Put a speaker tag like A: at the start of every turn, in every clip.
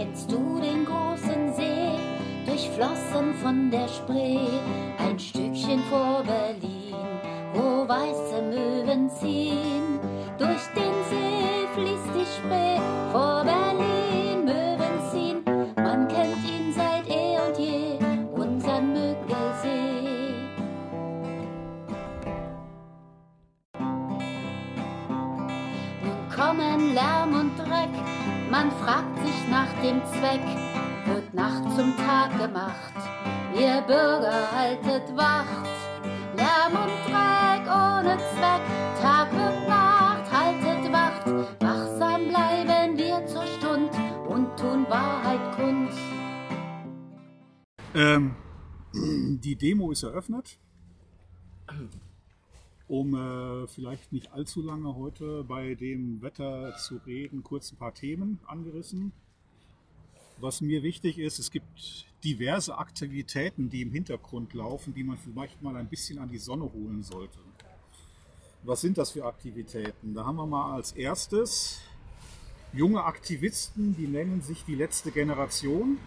A: Kennst du den großen See, durchflossen von der Spree, ein Stückchen vor Berlin, wo weiße Möwen ziehen? Durch den See fließt die Spree, vor Berlin Möwen ziehen. Man kennt ihn seit eh und je, unseren Müggelsee. Nun kommen Lärm und Dreck, man fragt dem Zweck, wird Nacht zum Tag gemacht, ihr Bürger haltet Wacht. Lärm und Dreck ohne Zweck, Tag wird Nacht, haltet Wacht, wachsam bleiben wir zur Stund und tun Wahrheit kund.
B: Ähm, die Demo ist eröffnet. Um äh, vielleicht nicht allzu lange heute bei dem Wetter zu reden, kurz ein paar Themen angerissen. Was mir wichtig ist, es gibt diverse Aktivitäten, die im Hintergrund laufen, die man vielleicht mal ein bisschen an die Sonne holen sollte. Was sind das für Aktivitäten? Da haben wir mal als erstes junge Aktivisten, die nennen sich die letzte Generation.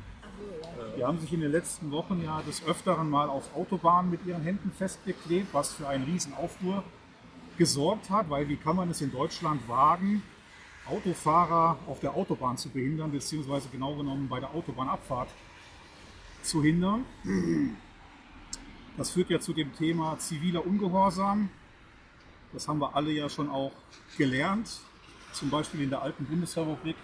B: Die haben sich in den letzten Wochen ja des Öfteren mal auf Autobahnen mit ihren Händen festgeklebt, was für einen riesen Aufruhr gesorgt hat, weil wie kann man es in Deutschland wagen, Autofahrer auf der Autobahn zu behindern, beziehungsweise genau genommen bei der Autobahnabfahrt zu hindern. Das führt ja zu dem Thema ziviler Ungehorsam. Das haben wir alle ja schon auch gelernt, zum Beispiel in der alten Bundesrepublik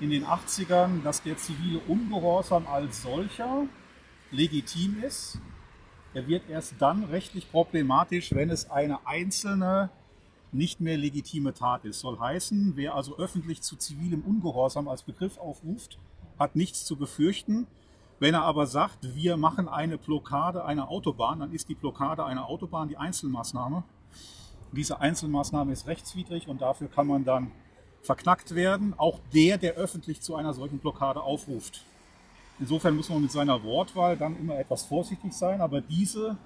B: in den 80ern, dass der zivile Ungehorsam als solcher legitim ist. Er wird erst dann rechtlich problematisch, wenn es eine einzelne nicht mehr legitime Tat ist. Soll heißen, wer also öffentlich zu zivilem Ungehorsam als Begriff aufruft, hat nichts zu befürchten. Wenn er aber sagt, wir machen eine Blockade einer Autobahn, dann ist die Blockade einer Autobahn die Einzelmaßnahme. Diese Einzelmaßnahme ist rechtswidrig und dafür kann man dann verknackt werden. Auch der, der öffentlich zu einer solchen Blockade aufruft. Insofern muss man mit seiner Wortwahl dann immer etwas vorsichtig sein. Aber diese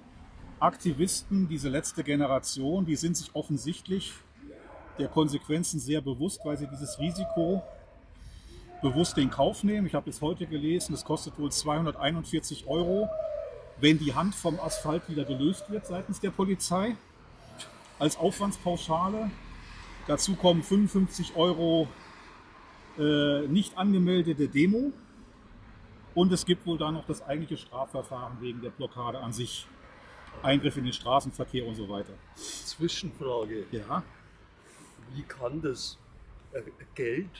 B: Aktivisten, diese letzte Generation, die sind sich offensichtlich der Konsequenzen sehr bewusst, weil sie dieses Risiko bewusst in Kauf nehmen. Ich habe bis heute gelesen, es kostet wohl 241 Euro, wenn die Hand vom Asphalt wieder gelöst wird seitens der Polizei. Als Aufwandspauschale. Dazu kommen 55 Euro äh, nicht angemeldete Demo. Und es gibt wohl da noch das eigentliche Strafverfahren wegen der Blockade an sich. Eingriff in den Straßenverkehr und so weiter.
C: Zwischenfrage.
B: Ja,
C: Wie kann das äh, Geld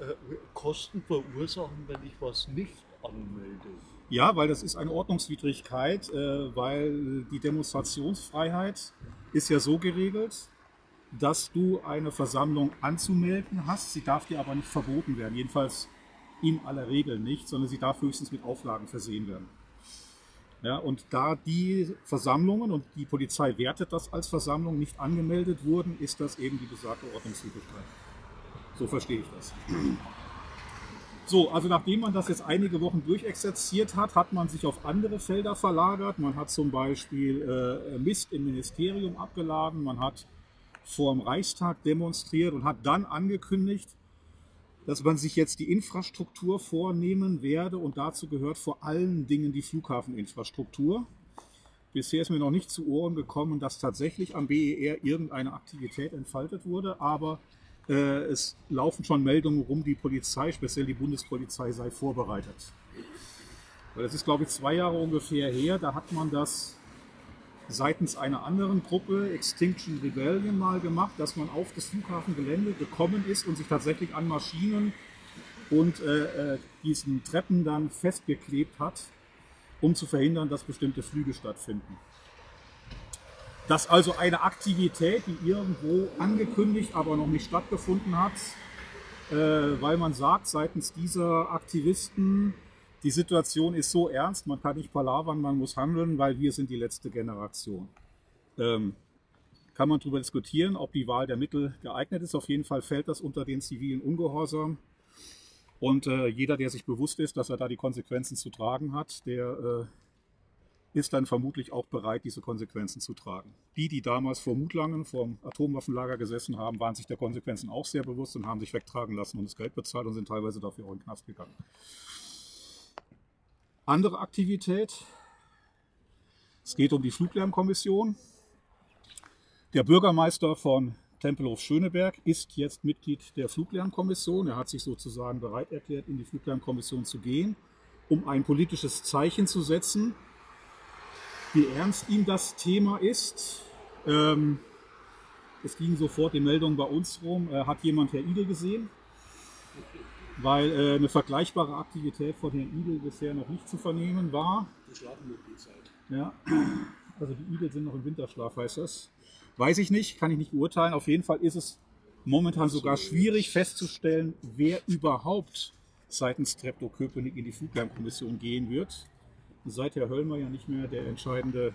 C: äh, Kosten verursachen, wenn ich was nicht anmelde?
B: ja weil das ist eine Ordnungswidrigkeit, äh, weil die Demonstrationsfreiheit ist ja so geregelt, dass du eine Versammlung anzumelden hast. Sie darf dir aber nicht verboten werden. Jedenfalls in aller Regel nicht, sondern sie darf höchstens mit Auflagen versehen werden. Ja, und da die Versammlungen und die Polizei wertet das als Versammlung nicht angemeldet wurden, ist das eben die besagte Ordnungswidrigkeit. So verstehe ich das. So, also nachdem man das jetzt einige Wochen durchexerziert hat, hat man sich auf andere Felder verlagert. Man hat zum Beispiel äh, Mist im Ministerium abgeladen, man hat vor dem Reichstag demonstriert und hat dann angekündigt, dass man sich jetzt die Infrastruktur vornehmen werde und dazu gehört vor allen Dingen die Flughafeninfrastruktur. Bisher ist mir noch nicht zu Ohren gekommen, dass tatsächlich am BER irgendeine Aktivität entfaltet wurde, aber äh, es laufen schon Meldungen rum, die Polizei, speziell die Bundespolizei, sei vorbereitet. Das ist, glaube ich, zwei Jahre ungefähr her. Da hat man das seitens einer anderen Gruppe, Extinction Rebellion, mal gemacht, dass man auf das Flughafengelände gekommen ist und sich tatsächlich an Maschinen und äh, äh, diesen Treppen dann festgeklebt hat, um zu verhindern, dass bestimmte Flüge stattfinden. Das ist also eine Aktivität, die irgendwo angekündigt, aber noch nicht stattgefunden hat, äh, weil man sagt seitens dieser Aktivisten, die Situation ist so ernst, man kann nicht palavern, man muss handeln, weil wir sind die letzte Generation. Ähm, kann man darüber diskutieren, ob die Wahl der Mittel geeignet ist. Auf jeden Fall fällt das unter den zivilen Ungehorsam. Und äh, jeder, der sich bewusst ist, dass er da die Konsequenzen zu tragen hat, der äh, ist dann vermutlich auch bereit, diese Konsequenzen zu tragen. Die, die damals vor Mutlangen vom Atomwaffenlager gesessen haben, waren sich der Konsequenzen auch sehr bewusst und haben sich wegtragen lassen und das Geld bezahlt und sind teilweise dafür auch in den Knast gegangen. Andere Aktivität. Es geht um die Fluglärmkommission. Der Bürgermeister von Tempelhof Schöneberg ist jetzt Mitglied der Fluglärmkommission. Er hat sich sozusagen bereit erklärt, in die Fluglärmkommission zu gehen, um ein politisches Zeichen zu setzen, wie ernst ihm das Thema ist. Ähm, es ging sofort die Meldung bei uns rum, äh, hat jemand Herr Idel gesehen? Weil äh, eine vergleichbare Aktivität von Herrn Idel bisher noch nicht zu vernehmen war.
C: Die schlafen nur die Zeit.
B: Ja, also die Igel sind noch im Winterschlaf, heißt das. Weiß ich nicht, kann ich nicht beurteilen. Auf jeden Fall ist es momentan sogar schwierig festzustellen, wer überhaupt seitens Treptow-Köpenick in die Fluglärmkommission gehen wird. Seit Herr Höllmer ja nicht mehr der entscheidende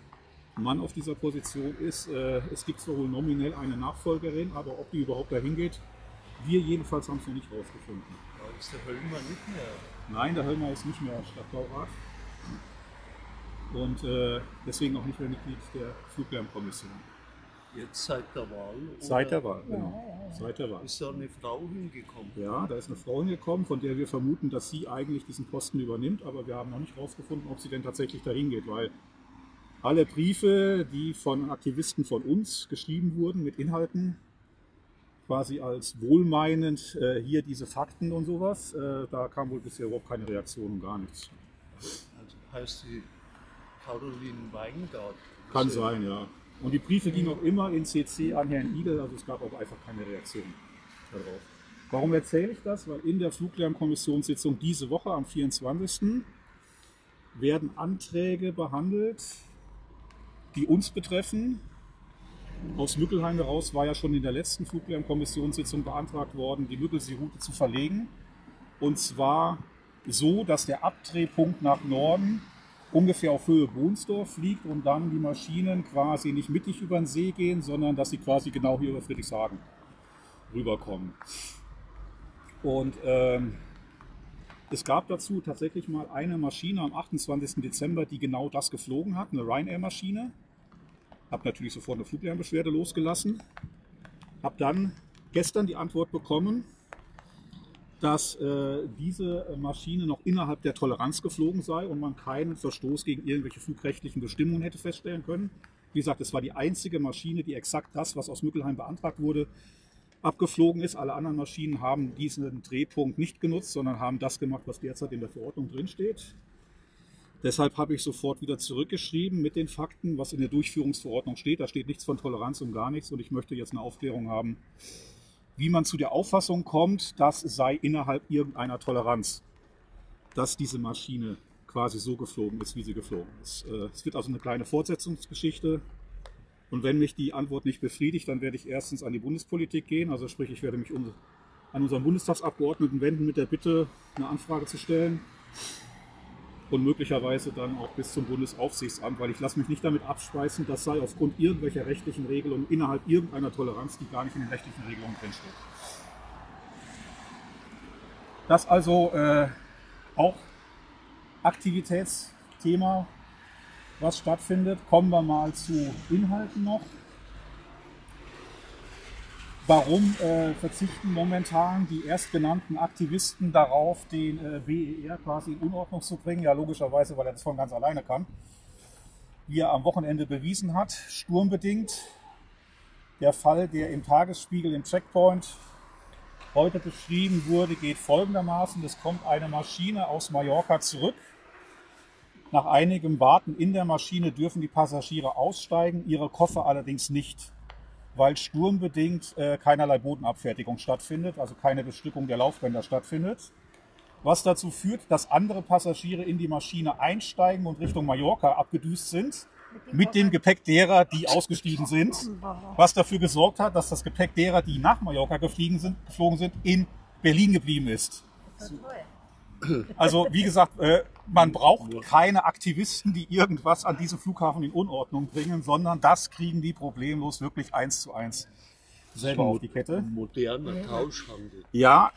B: Mann auf dieser Position ist. Äh, es gibt zwar wohl nominell eine Nachfolgerin, aber ob die überhaupt dahin geht, wir jedenfalls haben es noch nicht rausgefunden.
C: Ist der Höllmer nicht mehr.
B: Nein, der Höllmer ist nicht mehr Stadtbaurat und äh, deswegen auch nicht mehr Mitglied der Fluglärmkommission.
C: Jetzt seit der Wahl?
B: Seit der Wahl, genau. Seit der Wahl.
C: Ist da eine Frau hingekommen?
B: Ja, da ist eine Frau hingekommen, von der wir vermuten, dass sie eigentlich diesen Posten übernimmt, aber wir haben noch nicht herausgefunden, ob sie denn tatsächlich dahin geht, weil alle Briefe, die von Aktivisten von uns geschrieben wurden mit Inhalten, quasi als wohlmeinend äh, hier diese Fakten und sowas, äh, da kam wohl bisher überhaupt keine Reaktion und gar nichts.
C: Also heißt sie Caroline Weingart?
B: Kann sein, ja. Und die Briefe gingen auch immer in CC an Herrn Igel, also es gab auch einfach keine Reaktion darauf. Warum erzähle ich das? Weil in der Fluglärmkommissionssitzung diese Woche am 24. werden Anträge behandelt, die uns betreffen. Aus Mückelheim heraus war ja schon in der letzten Fluglärmkommissionssitzung beantragt worden, die Müggelsee-Route zu verlegen. Und zwar so, dass der Abdrehpunkt nach Norden ungefähr auf Höhe Bohnsdorf liegt und dann die Maschinen quasi nicht mittig über den See gehen, sondern dass sie quasi genau hier über Friedrichshagen rüberkommen. Und ähm, es gab dazu tatsächlich mal eine Maschine am 28. Dezember, die genau das geflogen hat, eine Ryanair-Maschine. Habe natürlich sofort eine Fluglärmbeschwerde losgelassen. Habe dann gestern die Antwort bekommen, dass äh, diese Maschine noch innerhalb der Toleranz geflogen sei und man keinen Verstoß gegen irgendwelche flugrechtlichen Bestimmungen hätte feststellen können. Wie gesagt, es war die einzige Maschine, die exakt das, was aus Mückelheim beantragt wurde, abgeflogen ist. Alle anderen Maschinen haben diesen Drehpunkt nicht genutzt, sondern haben das gemacht, was derzeit in der Verordnung drinsteht. Deshalb habe ich sofort wieder zurückgeschrieben mit den Fakten, was in der Durchführungsverordnung steht. Da steht nichts von Toleranz und gar nichts und ich möchte jetzt eine Aufklärung haben, wie man zu der Auffassung kommt, das sei innerhalb irgendeiner Toleranz, dass diese Maschine quasi so geflogen ist, wie sie geflogen ist. Äh, Es wird also eine kleine Fortsetzungsgeschichte. Und wenn mich die Antwort nicht befriedigt, dann werde ich erstens an die Bundespolitik gehen. Also sprich, ich werde mich un- an unseren Bundestagsabgeordneten wenden mit der Bitte, eine Anfrage zu stellen. Und möglicherweise dann auch bis zum Bundesaufsichtsamt, weil ich lasse mich nicht damit abspeisen, das sei aufgrund irgendwelcher rechtlichen Regelungen innerhalb irgendeiner Toleranz, die gar nicht in den rechtlichen Regelungen drinsteht. Das also äh, auch Aktivitätsthema, was stattfindet. Kommen wir mal zu Inhalten noch. Warum äh, verzichten momentan die erstgenannten Aktivisten darauf, den äh, BER quasi in Unordnung zu bringen? Ja, logischerweise, weil er das von ganz alleine kann. Wie er am Wochenende bewiesen hat, sturmbedingt. Der Fall, der im Tagesspiegel im Checkpoint heute beschrieben wurde, geht folgendermaßen. Es kommt eine Maschine aus Mallorca zurück. Nach einigem Warten in der Maschine dürfen die Passagiere aussteigen, ihre Koffer allerdings nicht, weil sturmbedingt äh, keinerlei Bodenabfertigung stattfindet, also keine Bestückung der Laufbänder stattfindet. Was dazu führt, dass andere Passagiere in die Maschine einsteigen und Richtung Mallorca abgedüst sind, mit dem Gepäck derer, die ausgestiegen sind, was dafür gesorgt hat, dass das Gepäck derer, die nach Mallorca geflogen sind, geflogen sind in Berlin geblieben ist. Also wie gesagt, äh, man braucht keine Aktivisten, die irgendwas an diesem Flughafen in Unordnung bringen, sondern das kriegen die problemlos wirklich eins zu eins selber auf die Kette.
C: Moderner Tauschhandel.
B: Ja,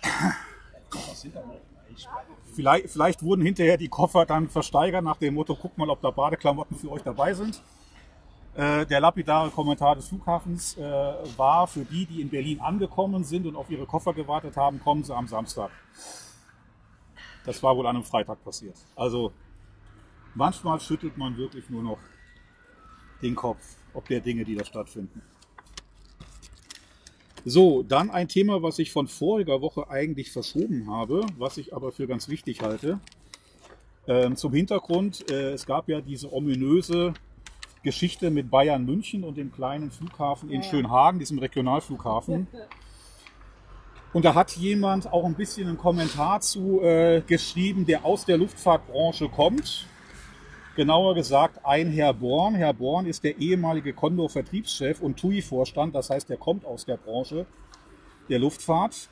B: Vielleicht, vielleicht wurden hinterher die Koffer dann versteigert nach dem Motto, guck mal, ob da Badeklamotten für euch dabei sind. Äh, der lapidare Kommentar des Flughafens äh, war für die, die in Berlin angekommen sind und auf ihre Koffer gewartet haben, kommen sie am Samstag. Das war wohl an einem Freitag passiert. Also manchmal schüttelt man wirklich nur noch den Kopf, ob der Dinge, die da stattfinden. So, dann ein Thema, was ich von voriger Woche eigentlich verschoben habe, was ich aber für ganz wichtig halte. Ähm, zum Hintergrund, äh, es gab ja diese ominöse Geschichte mit Bayern München und dem kleinen Flughafen in Schönhagen, diesem Regionalflughafen. Und da hat jemand auch ein bisschen einen Kommentar zu äh, geschrieben, der aus der Luftfahrtbranche kommt. Genauer gesagt ein Herr Born. Herr Born ist der ehemalige Condor-Vertriebschef und TUI-Vorstand, das heißt, er kommt aus der Branche der Luftfahrt.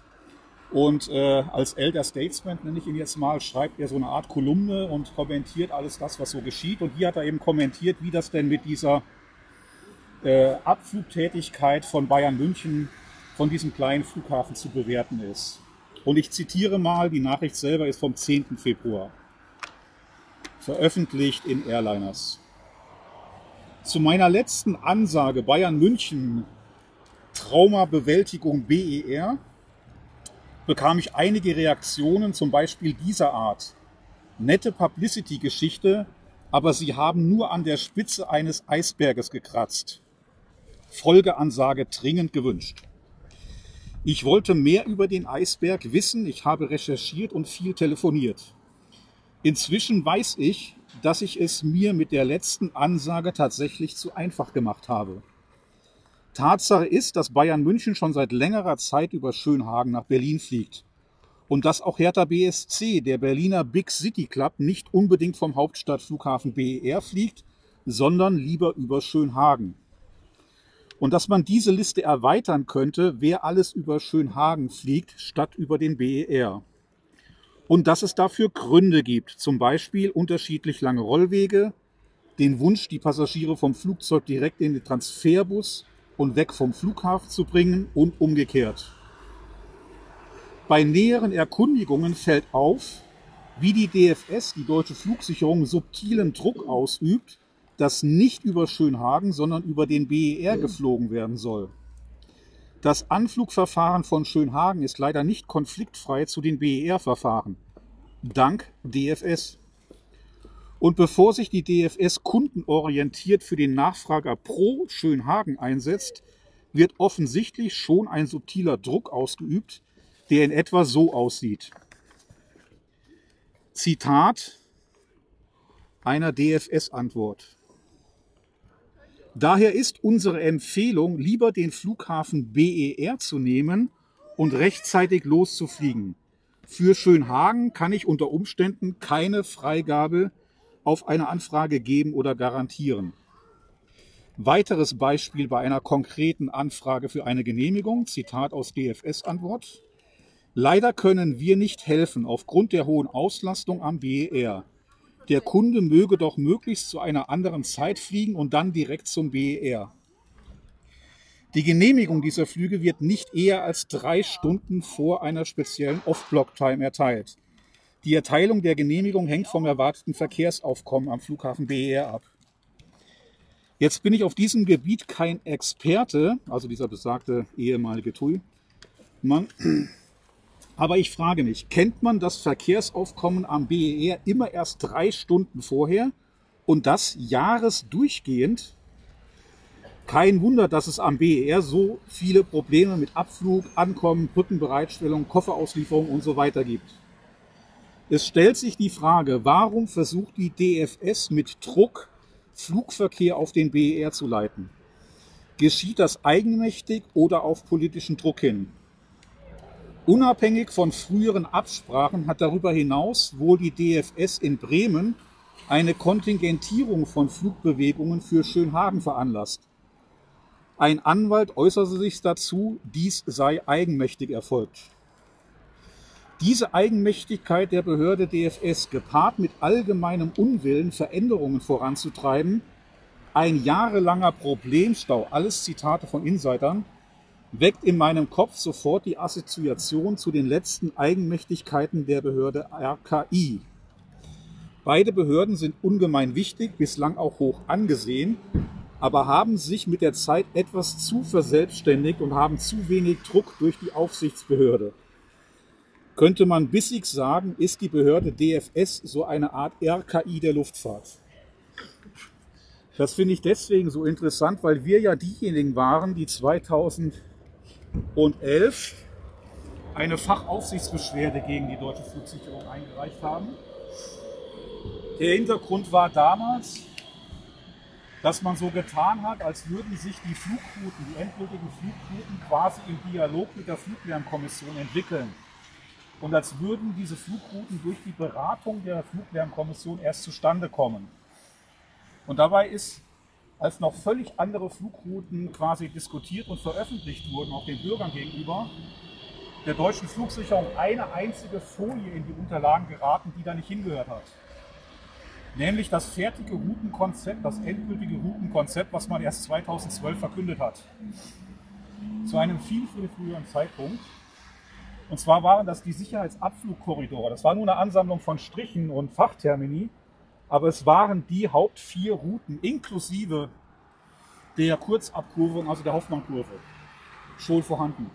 B: Und äh, als Elder Statesman, nenne ich ihn jetzt mal, schreibt er so eine Art Kolumne und kommentiert alles das, was so geschieht. Und hier hat er eben kommentiert, wie das denn mit dieser äh, Abflugtätigkeit von Bayern München, von diesem kleinen Flughafen zu bewerten ist. Und ich zitiere mal, die Nachricht selber ist vom 10. Februar veröffentlicht in Airliners. Zu meiner letzten Ansage Bayern München Traumabewältigung BER bekam ich einige Reaktionen, zum Beispiel dieser Art. Nette Publicity-Geschichte, aber sie haben nur an der Spitze eines Eisberges gekratzt. Folgeansage dringend gewünscht. Ich wollte mehr über den Eisberg wissen, ich habe recherchiert und viel telefoniert. Inzwischen weiß ich, dass ich es mir mit der letzten Ansage tatsächlich zu einfach gemacht habe. Tatsache ist, dass Bayern München schon seit längerer Zeit über Schönhagen nach Berlin fliegt. Und dass auch Hertha BSC, der Berliner Big City Club, nicht unbedingt vom Hauptstadtflughafen BER fliegt, sondern lieber über Schönhagen. Und dass man diese Liste erweitern könnte, wer alles über Schönhagen fliegt, statt über den BER und dass es dafür Gründe gibt, zum Beispiel unterschiedlich lange Rollwege, den Wunsch, die Passagiere vom Flugzeug direkt in den Transferbus und weg vom Flughafen zu bringen und umgekehrt. Bei näheren Erkundigungen fällt auf, wie die DFS, die Deutsche Flugsicherung, subtilen Druck ausübt, dass nicht über Schönhagen, sondern über den BER geflogen werden soll. Das Anflugverfahren von Schönhagen ist leider nicht konfliktfrei zu den BER-Verfahren. Dank DFS. Und bevor sich die DFS kundenorientiert für den Nachfrager pro Schönhagen einsetzt, wird offensichtlich schon ein subtiler Druck ausgeübt, der in etwa so aussieht. Zitat einer DFS-Antwort. Daher ist unsere Empfehlung, lieber den Flughafen BER zu nehmen und rechtzeitig loszufliegen. Für Schönhagen kann ich unter Umständen keine Freigabe auf eine Anfrage geben oder garantieren. Weiteres Beispiel bei einer konkreten Anfrage für eine Genehmigung, Zitat aus DFS-Antwort. Leider können wir nicht helfen aufgrund der hohen Auslastung am BER der Kunde möge doch möglichst zu einer anderen Zeit fliegen und dann direkt zum BER. Die Genehmigung dieser Flüge wird nicht eher als drei Stunden vor einer speziellen Off-Block-Time erteilt. Die Erteilung der Genehmigung hängt vom erwarteten Verkehrsaufkommen am Flughafen BER ab. Jetzt bin ich auf diesem Gebiet kein Experte, also dieser besagte ehemalige TUI-Mann. Aber ich frage mich, kennt man das Verkehrsaufkommen am BER immer erst drei Stunden vorher und das jahresdurchgehend? Kein Wunder, dass es am BER so viele Probleme mit Abflug, Ankommen, Brückenbereitstellung, Kofferauslieferung und so weiter gibt. Es stellt sich die Frage, warum versucht die DFS mit Druck Flugverkehr auf den BER zu leiten? Geschieht das eigenmächtig oder auf politischen Druck hin? Unabhängig von früheren Absprachen hat darüber hinaus wohl die DFS in Bremen eine Kontingentierung von Flugbewegungen für Schönhagen veranlasst. Ein Anwalt äußerte sich dazu, dies sei eigenmächtig erfolgt. Diese Eigenmächtigkeit der Behörde DFS gepaart mit allgemeinem Unwillen, Veränderungen voranzutreiben, ein jahrelanger Problemstau, alles Zitate von Insidern, weckt in meinem Kopf sofort die Assoziation zu den letzten Eigenmächtigkeiten der Behörde RKI. Beide Behörden sind ungemein wichtig, bislang auch hoch angesehen, aber haben sich mit der Zeit etwas zu verselbstständigt und haben zu wenig Druck durch die Aufsichtsbehörde. Könnte man bissig sagen, ist die Behörde DFS so eine Art RKI der Luftfahrt. Das finde ich deswegen so interessant, weil wir ja diejenigen waren, die 2011 eine Fachaufsichtsbeschwerde gegen die deutsche Flugsicherung eingereicht haben. Der Hintergrund war damals, dass man so getan hat, als würden sich die Flugrouten, die endgültigen Flugrouten quasi im Dialog mit der Fluglärmkommission entwickeln. Und als würden diese Flugrouten durch die Beratung der Fluglärmkommission erst zustande kommen. Und dabei ist, als noch völlig andere Flugrouten quasi diskutiert und veröffentlicht wurden, auch den Bürgern gegenüber, der deutschen Flugsicherung eine einzige Folie in die Unterlagen geraten, die da nicht hingehört hat. Nämlich das fertige Routenkonzept, das endgültige Routenkonzept, was man erst 2012 verkündet hat. Zu einem viel, viel früheren Zeitpunkt. Und zwar waren das die Sicherheitsabflugkorridore. Das war nur eine Ansammlung von Strichen und Fachtermini, aber es waren die Haupt vier Routen inklusive der Kurzabkurvung, also der Hoffmannkurve, schon vorhanden.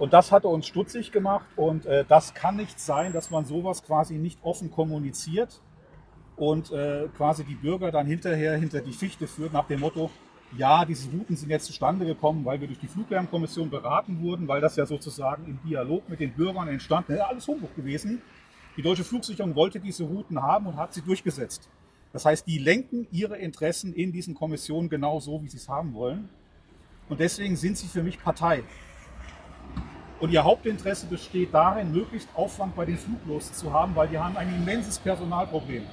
B: Und das hatte uns stutzig gemacht und äh, das kann nicht sein, dass man sowas quasi nicht offen kommuniziert und äh, quasi die Bürger dann hinterher hinter die Fichte führt nach dem Motto, ja, diese Routen sind jetzt zustande gekommen, weil wir durch die Fluglärmkommission beraten wurden, weil das ja sozusagen im Dialog mit den Bürgern entstanden ist. Alles Humbug gewesen. Die deutsche Flugsicherung wollte diese Routen haben und hat sie durchgesetzt. Das heißt, die lenken ihre Interessen in diesen Kommissionen genau so, wie sie es haben wollen. Und deswegen sind sie für mich Partei. Und ihr Hauptinteresse besteht darin, möglichst Aufwand bei den Fluglosen zu haben, weil die haben ein immenses Personalproblem.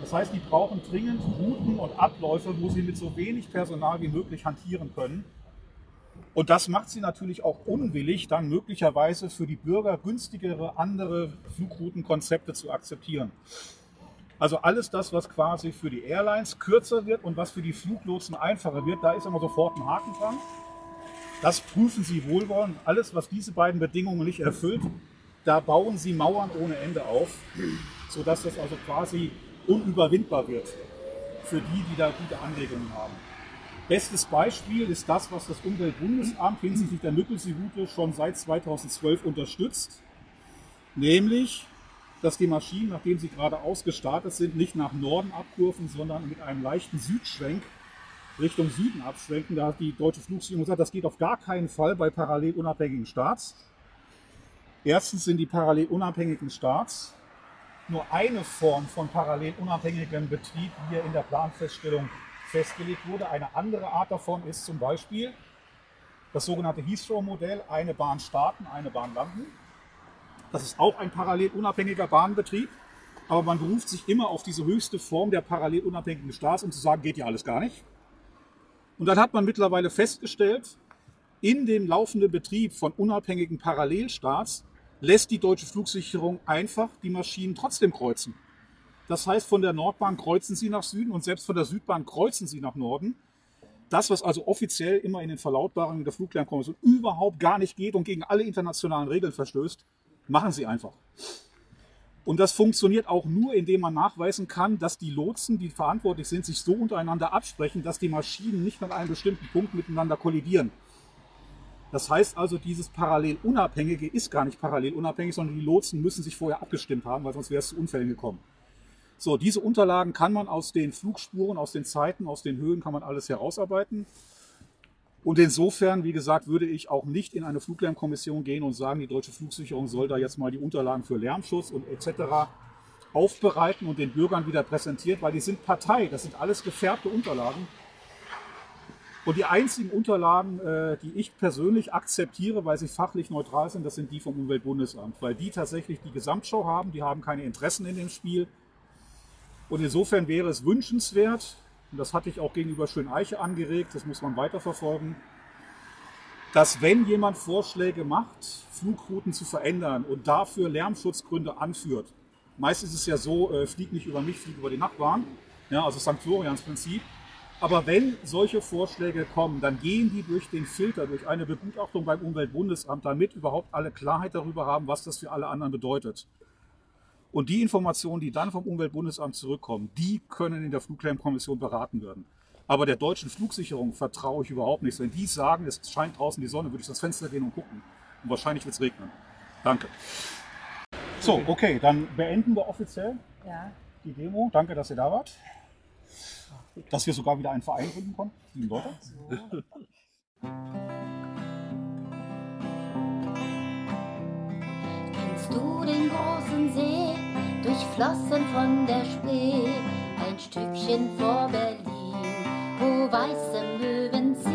B: Das heißt, die brauchen dringend Routen und Abläufe, wo sie mit so wenig Personal wie möglich hantieren können. Und das macht sie natürlich auch unwillig, dann möglicherweise für die Bürger günstigere andere Flugroutenkonzepte zu akzeptieren. Also alles das, was quasi für die Airlines kürzer wird und was für die Fluglotsen einfacher wird, da ist immer sofort ein Haken dran. Das prüfen sie wohlwollend. Alles, was diese beiden Bedingungen nicht erfüllt, da bauen sie Mauern ohne Ende auf, sodass das also quasi unüberwindbar wird für die, die da gute Anregungen haben. Bestes Beispiel ist das, was das Umweltbundesamt hinsichtlich der Müggelsee-Route schon seit 2012 unterstützt, nämlich, dass die Maschinen, nachdem sie gerade ausgestartet sind, nicht nach Norden abkurven, sondern mit einem leichten Südschwenk Richtung Süden abschwenken. Da hat die deutsche Flugsicherung gesagt, das geht auf gar keinen Fall bei parallel unabhängigen Starts. Erstens sind die parallel unabhängigen Starts nur eine Form von parallel unabhängigem Betrieb, wie er in der Planfeststellung festgelegt wurde. Eine andere Art davon ist zum Beispiel das sogenannte Heathrow-Modell, eine Bahn starten, eine Bahn landen. Das ist auch ein parallel unabhängiger Bahnbetrieb, aber man beruft sich immer auf diese höchste Form der parallel unabhängigen Starts, um zu sagen, geht ja alles gar nicht. Und dann hat man mittlerweile festgestellt, in dem laufenden Betrieb von unabhängigen Parallelstarts lässt die deutsche Flugsicherung einfach die Maschinen trotzdem kreuzen. Das heißt, von der Nordbahn kreuzen sie nach Süden und selbst von der Südbahn kreuzen sie nach Norden. Das, was also offiziell immer in den Verlautbarungen der Fluglärmkommission überhaupt gar nicht geht und gegen alle internationalen Regeln verstößt, machen sie einfach. Und das funktioniert auch nur, indem man nachweisen kann, dass die Lotsen, die verantwortlich sind, sich so untereinander absprechen, dass die Maschinen nicht an einem bestimmten Punkt miteinander kollidieren. Das heißt also, dieses Parallelunabhängige ist gar nicht parallelunabhängig, sondern die Lotsen müssen sich vorher abgestimmt haben, weil sonst wäre es zu Unfällen gekommen. So, diese Unterlagen kann man aus den Flugspuren, aus den Zeiten, aus den Höhen, kann man alles herausarbeiten. Und insofern, wie gesagt, würde ich auch nicht in eine Fluglärmkommission gehen und sagen, die deutsche Flugsicherung soll da jetzt mal die Unterlagen für Lärmschutz und etc. aufbereiten und den Bürgern wieder präsentiert, weil die sind Partei. Das sind alles gefärbte Unterlagen. Und die einzigen Unterlagen, äh, die ich persönlich akzeptiere, weil sie fachlich neutral sind, das sind die vom Umweltbundesamt, weil die tatsächlich die Gesamtschau haben, die haben keine Interessen in dem Spiel. Und insofern wäre es wünschenswert, und das hatte ich auch gegenüber Schöneiche angeregt, das muss man weiterverfolgen, dass wenn jemand Vorschläge macht, Flugrouten zu verändern und dafür Lärmschutzgründe anführt, meist ist es ja so, äh, flieg nicht über mich, flieg über die Nachbarn, ja, also St. Florians Prinzip, Aber wenn solche Vorschläge kommen, dann gehen die durch den Filter, durch eine Begutachtung beim Umweltbundesamt, damit überhaupt alle Klarheit darüber haben, was das für alle anderen bedeutet. Und die Informationen, die dann vom Umweltbundesamt zurückkommen, die können in der Fluglärmkommission beraten werden. Aber der deutschen Flugsicherung vertraue ich überhaupt nicht. Wenn die sagen, es scheint draußen die Sonne, würde ich das Fenster gehen und gucken. Und wahrscheinlich wird es regnen. Danke. So, okay, dann beenden wir offiziell
D: Ja.
B: die Demo. Danke, dass ihr da wart. Dass wir sogar wieder einen Verein gründen konnten. Sieben Leute.
A: Kennst du den großen See, durchflossen von der Spree, ein Stückchen vor Berlin, wo weiße Möwen ziehen?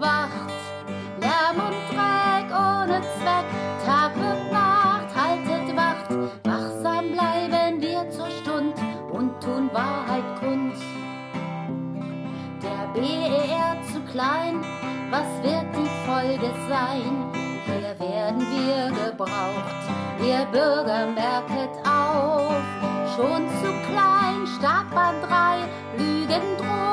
A: Wacht. Lärm und Dreck ohne Zweck, Tag wird Nacht, haltet Wacht, wachsam bleiben wir zur Stund und tun Wahrheit kund. Der BER zu klein, was wird die Folge sein? Hier werden wir gebraucht, ihr Bürger merket auf. Schon zu klein, Startbahn 3, Lügen drohen,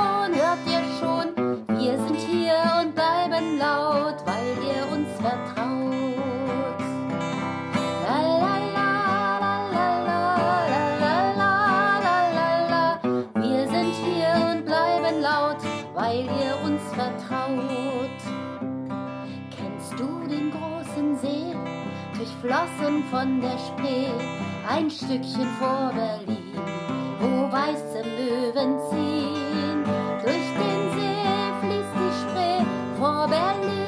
A: laut, weil ihr uns vertraut. Kennst du den großen See, durchflossen von der Spree, ein Stückchen vor Berlin, wo weiße Möwen ziehen? Durch den See fließt die Spree, vor Berlin